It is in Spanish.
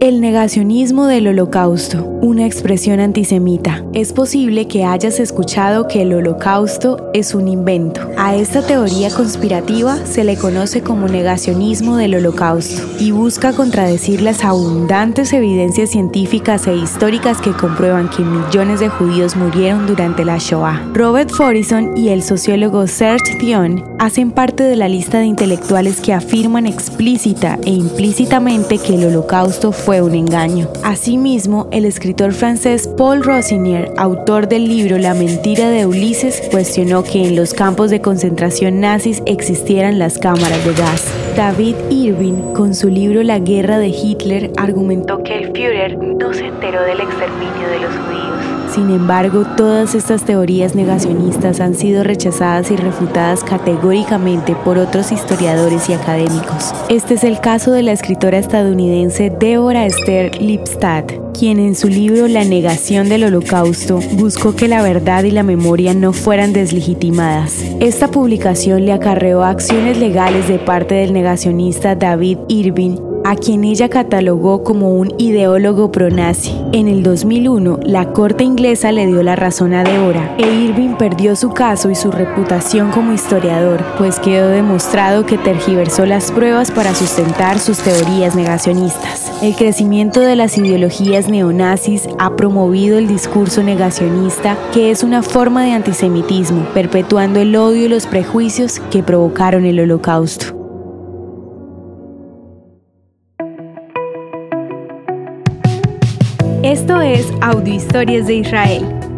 El negacionismo del holocausto, una expresión antisemita. Es posible que hayas escuchado que el holocausto es un invento. A esta teoría conspirativa se le conoce como negacionismo del holocausto y busca contradecir las abundantes evidencias científicas e históricas que comprueban que millones de judíos murieron durante la Shoah. Robert Forison y el sociólogo Serge Dion hacen parte de la lista de intelectuales que afirman explícita e implícitamente que el holocausto fue fue un engaño. Asimismo, el escritor francés Paul Rosinier, autor del libro La mentira de Ulises, cuestionó que en los campos de concentración nazis existieran las cámaras de gas. David Irving, con su libro La guerra de Hitler, argumentó que el Führer no se enteró del exterminio de los judíos. Sin embargo, todas estas teorías negacionistas han sido rechazadas y refutadas categóricamente por otros historiadores y académicos. Este es el caso de la escritora estadounidense Deborah Esther Lipstadt, quien en su libro La negación del holocausto buscó que la verdad y la memoria no fueran deslegitimadas. Esta publicación le acarreó acciones legales de parte del negacionista David Irving a quien ella catalogó como un ideólogo pronazi. En el 2001, la corte inglesa le dio la razón a Deborah e Irving perdió su caso y su reputación como historiador, pues quedó demostrado que tergiversó las pruebas para sustentar sus teorías negacionistas. El crecimiento de las ideologías neonazis ha promovido el discurso negacionista, que es una forma de antisemitismo, perpetuando el odio y los prejuicios que provocaron el holocausto. Esto es Audio Historias de Israel.